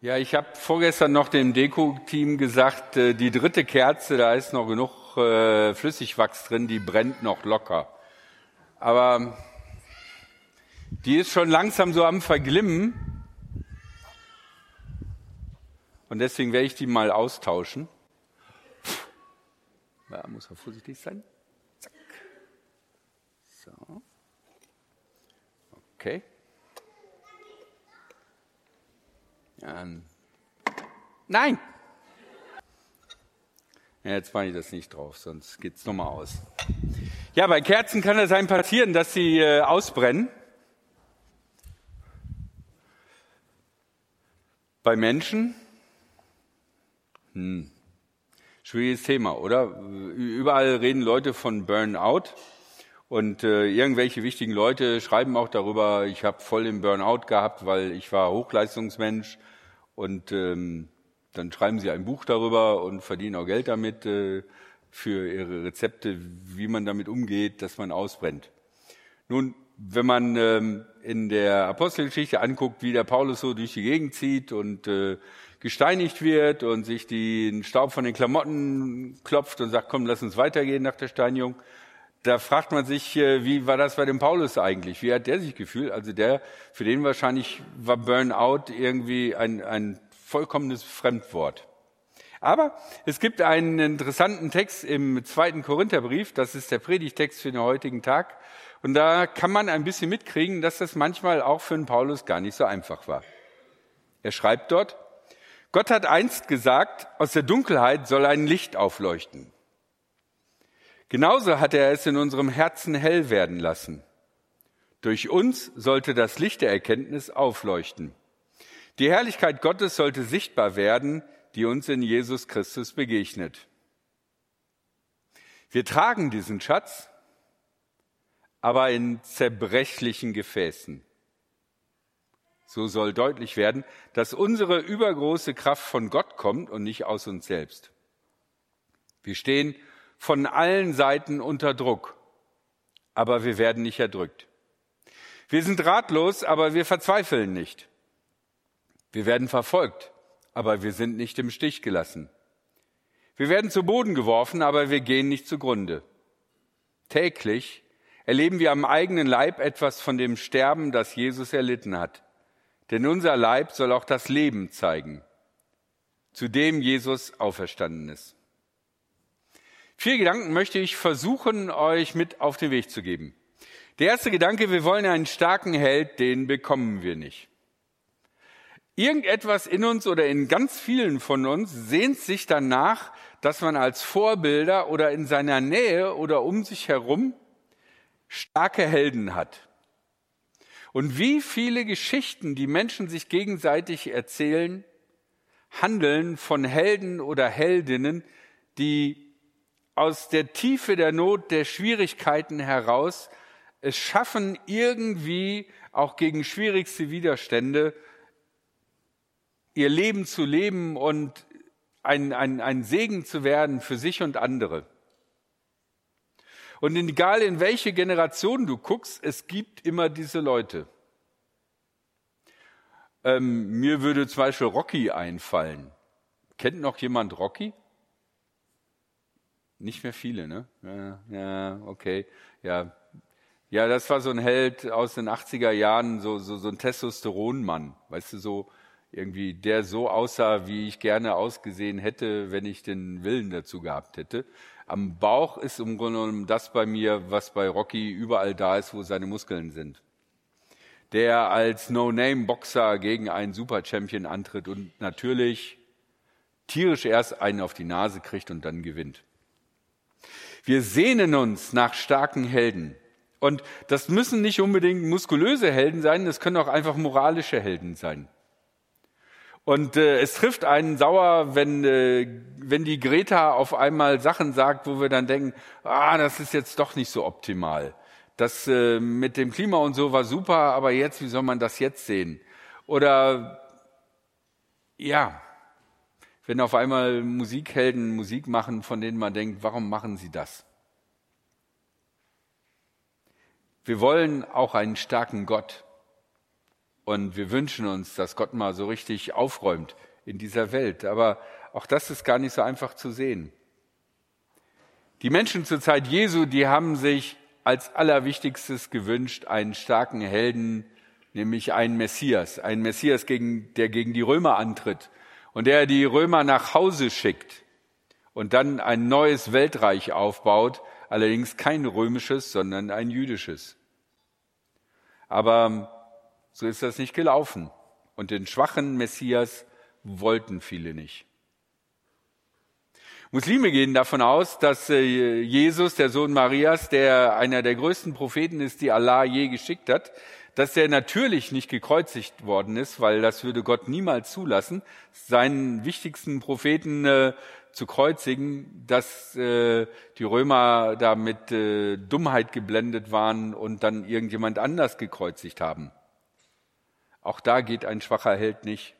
Ja, ich habe vorgestern noch dem Deko-Team gesagt, äh, die dritte Kerze, da ist noch genug äh, Flüssigwachs drin, die brennt noch locker. Aber die ist schon langsam so am Verglimmen. Und deswegen werde ich die mal austauschen. Da muss man vorsichtig sein. Zack. So. Okay. Ähm, nein! Ja, jetzt mache ich das nicht drauf, sonst geht's nochmal aus. Ja, bei Kerzen kann es einem passieren, dass sie äh, ausbrennen. Bei Menschen? Hm. Schwieriges Thema, oder? Überall reden Leute von Burnout. Und äh, irgendwelche wichtigen Leute schreiben auch darüber, ich habe voll den Burnout gehabt, weil ich war Hochleistungsmensch. Und ähm, dann schreiben sie ein Buch darüber und verdienen auch Geld damit äh, für ihre Rezepte, wie man damit umgeht, dass man ausbrennt. Nun, wenn man ähm, in der Apostelgeschichte anguckt, wie der Paulus so durch die Gegend zieht und äh, gesteinigt wird und sich den Staub von den Klamotten klopft und sagt, komm, lass uns weitergehen nach der Steinigung, da fragt man sich, äh, wie war das bei dem Paulus eigentlich? Wie hat der sich gefühlt? Also der, für den wahrscheinlich war Burnout irgendwie ein, ein vollkommenes Fremdwort. Aber es gibt einen interessanten Text im zweiten Korintherbrief, das ist der Predigtext für den heutigen Tag. Und da kann man ein bisschen mitkriegen, dass das manchmal auch für den Paulus gar nicht so einfach war. Er schreibt dort, Gott hat einst gesagt, aus der Dunkelheit soll ein Licht aufleuchten. Genauso hat er es in unserem Herzen hell werden lassen. Durch uns sollte das Licht der Erkenntnis aufleuchten. Die Herrlichkeit Gottes sollte sichtbar werden, die uns in Jesus Christus begegnet. Wir tragen diesen Schatz, aber in zerbrechlichen Gefäßen. So soll deutlich werden, dass unsere übergroße Kraft von Gott kommt und nicht aus uns selbst. Wir stehen von allen Seiten unter Druck, aber wir werden nicht erdrückt. Wir sind ratlos, aber wir verzweifeln nicht. Wir werden verfolgt, aber wir sind nicht im Stich gelassen. Wir werden zu Boden geworfen, aber wir gehen nicht zugrunde. Täglich erleben wir am eigenen Leib etwas von dem Sterben, das Jesus erlitten hat. Denn unser Leib soll auch das Leben zeigen, zu dem Jesus auferstanden ist. Vier Gedanken möchte ich versuchen, euch mit auf den Weg zu geben. Der erste Gedanke, wir wollen einen starken Held, den bekommen wir nicht. Irgendetwas in uns oder in ganz vielen von uns sehnt sich danach, dass man als Vorbilder oder in seiner Nähe oder um sich herum starke Helden hat. Und wie viele Geschichten die Menschen sich gegenseitig erzählen, handeln von Helden oder Heldinnen, die aus der Tiefe der Not, der Schwierigkeiten heraus es schaffen, irgendwie auch gegen schwierigste Widerstände ihr Leben zu leben und ein, ein, ein Segen zu werden für sich und andere. Und egal in welche Generation du guckst, es gibt immer diese Leute. Ähm, mir würde zum Beispiel Rocky einfallen. Kennt noch jemand Rocky? Nicht mehr viele, ne? Ja, ja, okay. Ja. Ja, das war so ein Held aus den 80er Jahren, so, so, so ein Testosteronmann. Weißt du, so irgendwie, der so aussah, wie ich gerne ausgesehen hätte, wenn ich den Willen dazu gehabt hätte. Am Bauch ist im Grunde genommen das bei mir, was bei Rocky überall da ist, wo seine Muskeln sind. Der als No-Name-Boxer gegen einen Super-Champion antritt und natürlich tierisch erst einen auf die Nase kriegt und dann gewinnt. Wir sehnen uns nach starken Helden. Und das müssen nicht unbedingt muskulöse Helden sein, das können auch einfach moralische Helden sein. Und äh, es trifft einen sauer, wenn, äh, wenn die Greta auf einmal Sachen sagt, wo wir dann denken, ah, das ist jetzt doch nicht so optimal. Das äh, mit dem Klima und so war super, aber jetzt, wie soll man das jetzt sehen? Oder ja, wenn auf einmal Musikhelden Musik machen, von denen man denkt, warum machen sie das? Wir wollen auch einen starken Gott Und wir wünschen uns, dass Gott mal so richtig aufräumt in dieser Welt. Aber auch das ist gar nicht so einfach zu sehen. Die Menschen zur Zeit Jesu, die haben sich als allerwichtigstes gewünscht einen starken Helden, nämlich einen Messias, einen Messias, gegen, der gegen die Römer antritt und der die Römer nach Hause schickt und dann ein neues Weltreich aufbaut, allerdings kein römisches, sondern ein jüdisches. Aber so ist das nicht gelaufen. Und den schwachen Messias wollten viele nicht. Muslime gehen davon aus, dass äh, Jesus, der Sohn Marias, der einer der größten Propheten ist, die Allah je geschickt hat, dass er natürlich nicht gekreuzigt worden ist, weil das würde Gott niemals zulassen, seinen wichtigsten Propheten äh, zu kreuzigen, dass äh, die Römer da mit äh, Dummheit geblendet waren und dann irgendjemand anders gekreuzigt haben. Auch da geht ein schwacher Held nicht.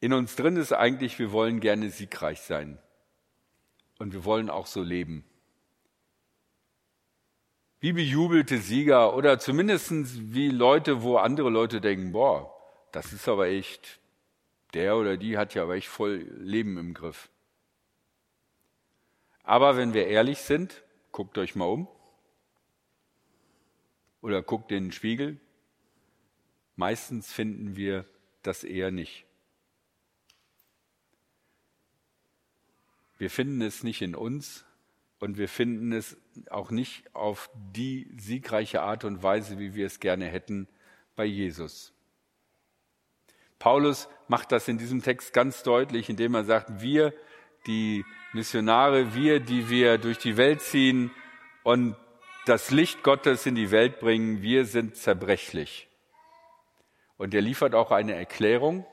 In uns drin ist eigentlich, wir wollen gerne siegreich sein. Und wir wollen auch so leben wie bejubelte Sieger oder zumindest wie Leute, wo andere Leute denken, boah, das ist aber echt, der oder die hat ja aber echt voll Leben im Griff. Aber wenn wir ehrlich sind, guckt euch mal um oder guckt in den Spiegel, meistens finden wir das eher nicht. Wir finden es nicht in uns, und wir finden es auch nicht auf die siegreiche Art und Weise, wie wir es gerne hätten, bei Jesus. Paulus macht das in diesem Text ganz deutlich, indem er sagt, wir, die Missionare, wir, die wir durch die Welt ziehen und das Licht Gottes in die Welt bringen, wir sind zerbrechlich. Und er liefert auch eine Erklärung,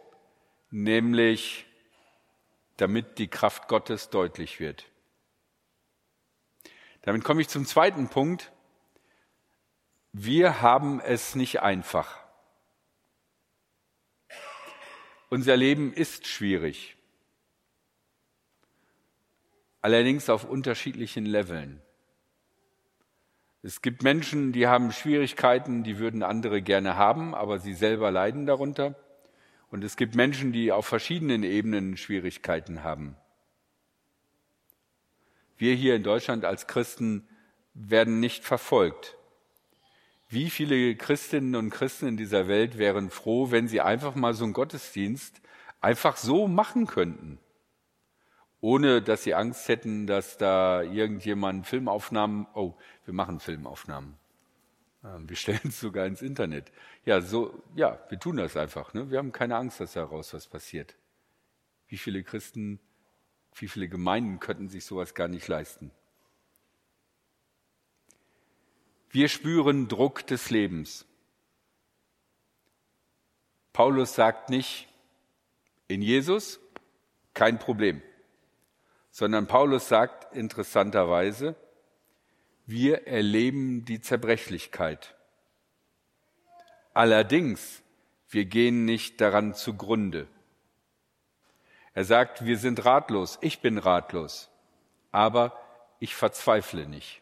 nämlich damit die Kraft Gottes deutlich wird. Damit komme ich zum zweiten Punkt. Wir haben es nicht einfach. Unser Leben ist schwierig. Allerdings auf unterschiedlichen Leveln. Es gibt Menschen, die haben Schwierigkeiten, die würden andere gerne haben, aber sie selber leiden darunter. Und es gibt Menschen, die auf verschiedenen Ebenen Schwierigkeiten haben. Wir hier in Deutschland als Christen werden nicht verfolgt. Wie viele Christinnen und Christen in dieser Welt wären froh, wenn sie einfach mal so einen Gottesdienst einfach so machen könnten, ohne dass sie Angst hätten, dass da irgendjemand Filmaufnahmen, oh, wir machen Filmaufnahmen. Ähm, wir stellen es sogar ins Internet. Ja, so, ja, wir tun das einfach. Ne? Wir haben keine Angst, dass daraus was passiert. Wie viele Christen wie viele Gemeinden könnten sich sowas gar nicht leisten? Wir spüren Druck des Lebens. Paulus sagt nicht, in Jesus kein Problem, sondern Paulus sagt interessanterweise, wir erleben die Zerbrechlichkeit. Allerdings, wir gehen nicht daran zugrunde. Er sagt, wir sind ratlos, ich bin ratlos, aber ich verzweifle nicht.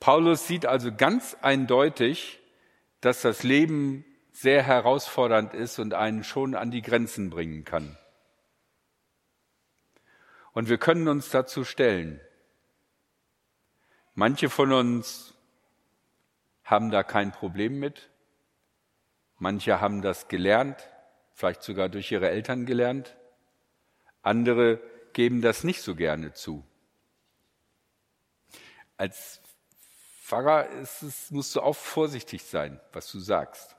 Paulus sieht also ganz eindeutig, dass das Leben sehr herausfordernd ist und einen schon an die Grenzen bringen kann. Und wir können uns dazu stellen. Manche von uns haben da kein Problem mit. Manche haben das gelernt vielleicht sogar durch ihre Eltern gelernt. Andere geben das nicht so gerne zu. Als Pfarrer es, musst du auch vorsichtig sein, was du sagst.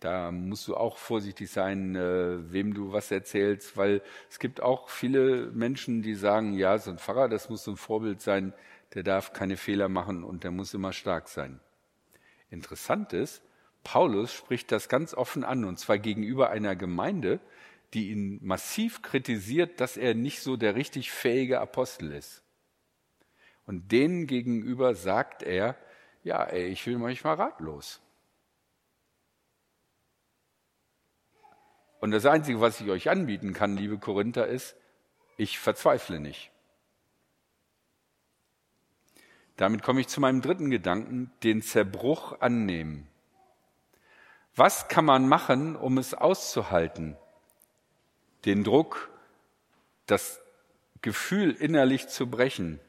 Da musst du auch vorsichtig sein, äh, wem du was erzählst, weil es gibt auch viele Menschen, die sagen, ja, so ein Pfarrer, das muss so ein Vorbild sein, der darf keine Fehler machen und der muss immer stark sein. Interessant ist, Paulus spricht das ganz offen an, und zwar gegenüber einer Gemeinde, die ihn massiv kritisiert, dass er nicht so der richtig fähige Apostel ist. Und denen gegenüber sagt er, ja, ey, ich will manchmal ratlos. Und das Einzige, was ich euch anbieten kann, liebe Korinther, ist, ich verzweifle nicht. Damit komme ich zu meinem dritten Gedanken, den Zerbruch annehmen. Was kann man machen, um es auszuhalten? Den Druck, das Gefühl innerlich zu brechen.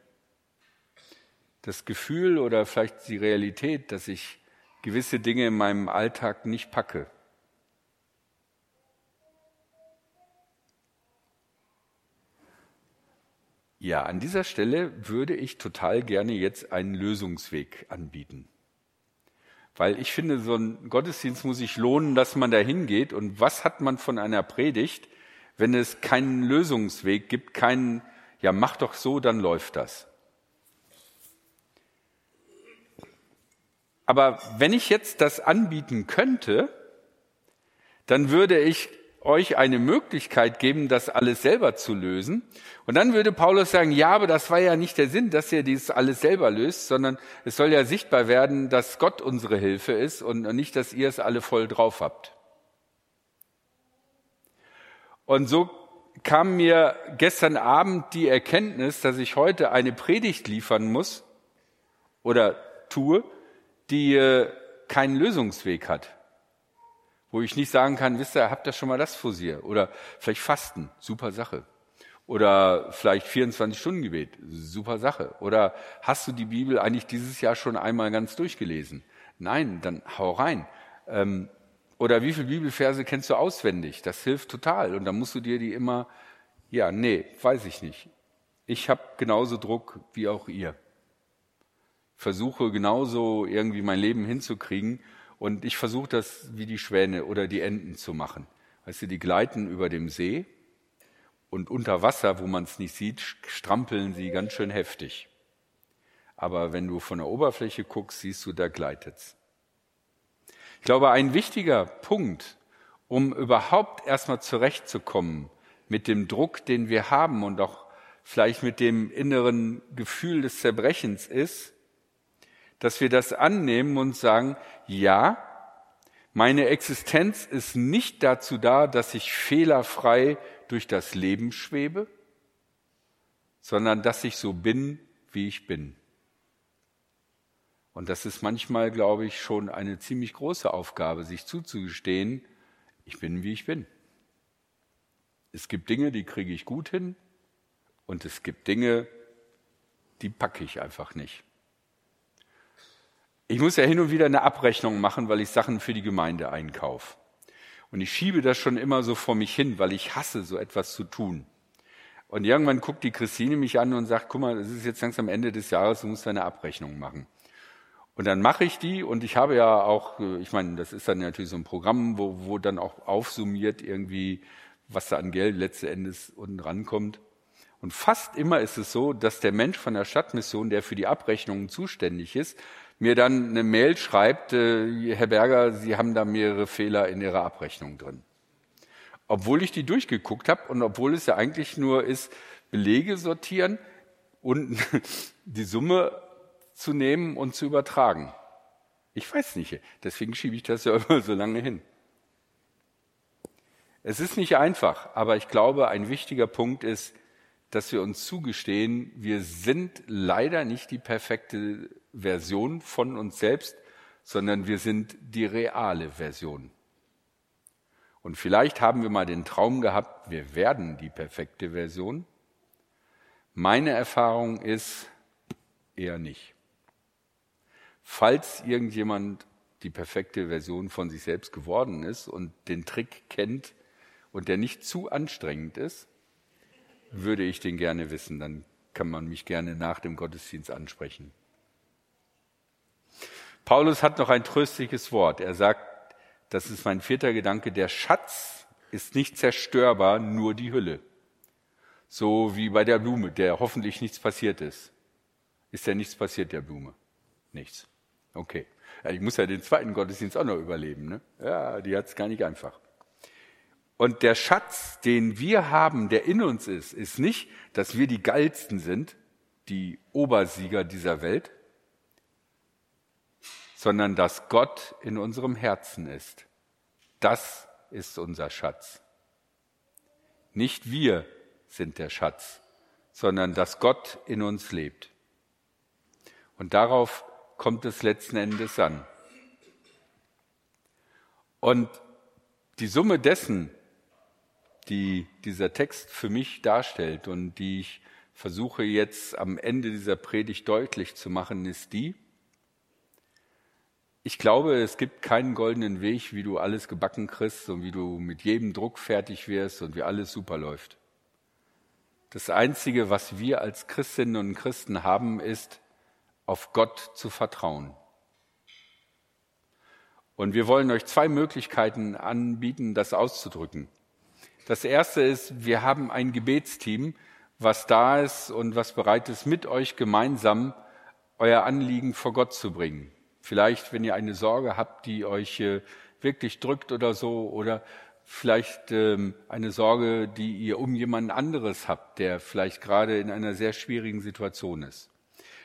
Das Gefühl oder vielleicht die Realität, dass ich gewisse Dinge in meinem Alltag nicht packe. Ja, an dieser Stelle würde ich total gerne jetzt einen Lösungsweg anbieten. Weil ich finde, so ein Gottesdienst muss sich lohnen, dass man da hingeht. Und was hat man von einer Predigt, wenn es keinen Lösungsweg gibt, keinen, ja, mach doch so, dann läuft das. Aber wenn ich jetzt das anbieten könnte, dann würde ich euch eine Möglichkeit geben, das alles selber zu lösen. Und dann würde Paulus sagen, ja, aber das war ja nicht der Sinn, dass ihr dieses alles selber löst, sondern es soll ja sichtbar werden, dass Gott unsere Hilfe ist und nicht, dass ihr es alle voll drauf habt. Und so kam mir gestern Abend die Erkenntnis, dass ich heute eine Predigt liefern muss oder tue, die äh, keinen Lösungsweg hat wo ich nicht sagen kann, wisst ihr, habt ihr schon mal das Fusier? Oder vielleicht Fasten, super Sache. Oder vielleicht 24 Stunden Gebet, super Sache. Oder hast du die Bibel eigentlich dieses Jahr schon einmal ganz durchgelesen? Nein, dann hau rein. Ähm, oder wie viele Bibelverse kennst du auswendig? Das hilft total. Und dann musst du dir die immer, ja, nee, weiß ich nicht. Ich habe genauso Druck wie auch ihr. Versuche genauso irgendwie mein Leben hinzukriegen und ich versuche das wie die Schwäne oder die Enten zu machen. Weißt du, die gleiten über dem See und unter Wasser, wo man es nicht sieht, strampeln sie ganz schön heftig. Aber wenn du von der Oberfläche guckst, siehst du, da gleitet's. Ich glaube, ein wichtiger Punkt, um überhaupt erstmal zurechtzukommen mit dem Druck, den wir haben und auch vielleicht mit dem inneren Gefühl des Zerbrechens ist, dass wir das annehmen und sagen, ja, meine Existenz ist nicht dazu da, dass ich fehlerfrei durch das Leben schwebe, sondern dass ich so bin, wie ich bin. Und das ist manchmal, glaube ich, schon eine ziemlich große Aufgabe, sich zuzugestehen, ich bin, wie ich bin. Es gibt Dinge, die kriege ich gut hin und es gibt Dinge, die packe ich einfach nicht. Ich muss ja hin und wieder eine Abrechnung machen, weil ich Sachen für die Gemeinde einkaufe. Und ich schiebe das schon immer so vor mich hin, weil ich hasse, so etwas zu tun. Und irgendwann guckt die Christine mich an und sagt, guck mal, es ist jetzt langsam Ende des Jahres, du musst deine Abrechnung machen. Und dann mache ich die und ich habe ja auch, ich meine, das ist dann natürlich so ein Programm, wo, wo dann auch aufsummiert irgendwie, was da an Geld letzten Endes unten rankommt. Und fast immer ist es so, dass der Mensch von der Stadtmission, der für die Abrechnungen zuständig ist, mir dann eine Mail schreibt, äh, Herr Berger, Sie haben da mehrere Fehler in Ihrer Abrechnung drin. Obwohl ich die durchgeguckt habe und obwohl es ja eigentlich nur ist, Belege sortieren und die Summe zu nehmen und zu übertragen. Ich weiß nicht, deswegen schiebe ich das ja immer so lange hin. Es ist nicht einfach, aber ich glaube, ein wichtiger Punkt ist, dass wir uns zugestehen, wir sind leider nicht die perfekte Version von uns selbst, sondern wir sind die reale Version. Und vielleicht haben wir mal den Traum gehabt, wir werden die perfekte Version. Meine Erfahrung ist eher nicht. Falls irgendjemand die perfekte Version von sich selbst geworden ist und den Trick kennt und der nicht zu anstrengend ist, würde ich den gerne wissen. Dann kann man mich gerne nach dem Gottesdienst ansprechen. Paulus hat noch ein tröstliches Wort. Er sagt, das ist mein vierter Gedanke, der Schatz ist nicht zerstörbar, nur die Hülle. So wie bei der Blume, der hoffentlich nichts passiert ist. Ist ja nichts passiert der Blume? Nichts. Okay. Ich muss ja den zweiten Gottesdienst auch noch überleben. Ne? Ja, die hat es gar nicht einfach. Und der Schatz, den wir haben, der in uns ist, ist nicht, dass wir die geilsten sind, die Obersieger dieser Welt, sondern dass Gott in unserem Herzen ist. Das ist unser Schatz. Nicht wir sind der Schatz, sondern dass Gott in uns lebt. Und darauf kommt es letzten Endes an. Und die Summe dessen, die dieser Text für mich darstellt und die ich versuche jetzt am Ende dieser Predigt deutlich zu machen, ist die, ich glaube, es gibt keinen goldenen Weg, wie du alles gebacken kriegst und wie du mit jedem Druck fertig wirst und wie alles super läuft. Das Einzige, was wir als Christinnen und Christen haben, ist, auf Gott zu vertrauen. Und wir wollen euch zwei Möglichkeiten anbieten, das auszudrücken. Das erste ist, wir haben ein Gebetsteam, was da ist und was bereit ist, mit euch gemeinsam euer Anliegen vor Gott zu bringen. Vielleicht, wenn ihr eine Sorge habt, die euch äh, wirklich drückt oder so, oder vielleicht ähm, eine Sorge, die ihr um jemanden anderes habt, der vielleicht gerade in einer sehr schwierigen Situation ist.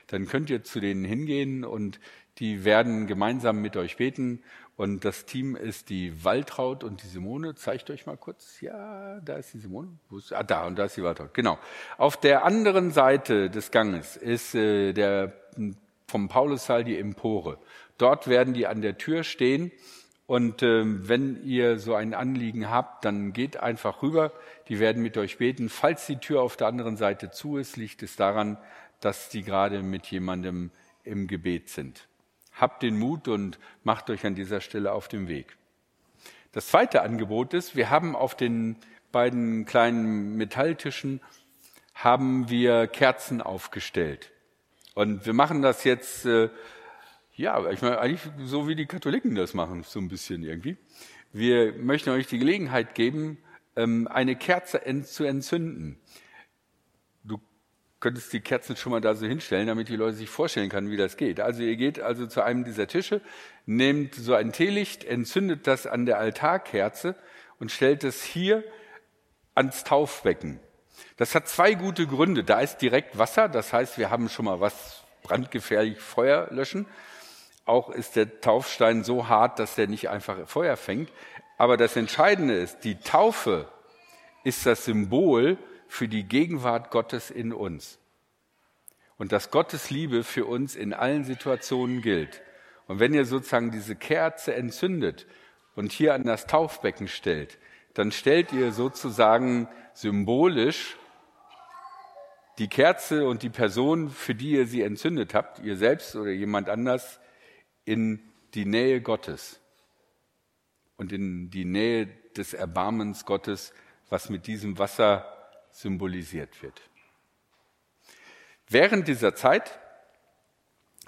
Dann könnt ihr zu denen hingehen und die werden gemeinsam mit euch beten. Und das Team ist die Waltraud und die Simone. Zeigt euch mal kurz. Ja, da ist die Simone. Ist, ah, da und da ist die Waltraud. Genau. Auf der anderen Seite des Ganges ist äh, der vom Paulussaal die Empore. Dort werden die an der Tür stehen und äh, wenn ihr so ein Anliegen habt, dann geht einfach rüber. Die werden mit euch beten. Falls die Tür auf der anderen Seite zu ist, liegt es daran, dass die gerade mit jemandem im Gebet sind. Habt den Mut und macht euch an dieser Stelle auf den Weg. Das zweite Angebot ist, wir haben auf den beiden kleinen Metalltischen haben wir Kerzen aufgestellt. Und wir machen das jetzt, äh, ja, ich meine, eigentlich so wie die Katholiken das machen, so ein bisschen irgendwie. Wir möchten euch die Gelegenheit geben, ähm, eine Kerze ent zu entzünden. Du könntest die Kerzen schon mal da so hinstellen, damit die Leute sich vorstellen können, wie das geht. Also ihr geht also zu einem dieser Tische, nehmt so ein Teelicht, entzündet das an der Altarkerze und stellt es hier ans Taufbecken. Das hat zwei gute Gründe. Da ist direkt Wasser, das heißt, wir haben schon mal was brandgefährlich Feuer löschen. Auch ist der Taufstein so hart, dass der nicht einfach Feuer fängt. Aber das Entscheidende ist, die Taufe ist das Symbol für die Gegenwart Gottes in uns. Und dass Gottes Liebe für uns in allen Situationen gilt. Und wenn ihr sozusagen diese Kerze entzündet und hier an das Taufbecken stellt, dann stellt ihr sozusagen symbolisch die Kerze und die Person, für die ihr sie entzündet habt, ihr selbst oder jemand anders, in die Nähe Gottes und in die Nähe des Erbarmens Gottes, was mit diesem Wasser symbolisiert wird. Während dieser Zeit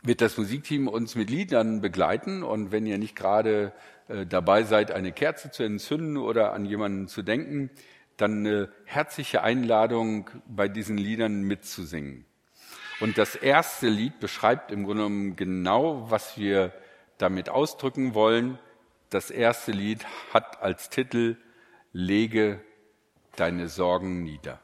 wird das Musikteam uns mit Liedern begleiten und wenn ihr nicht gerade äh, dabei seid, eine Kerze zu entzünden oder an jemanden zu denken, dann eine herzliche Einladung, bei diesen Liedern mitzusingen. Und das erste Lied beschreibt im Grunde genommen genau, was wir damit ausdrücken wollen. Das erste Lied hat als Titel Lege deine Sorgen nieder.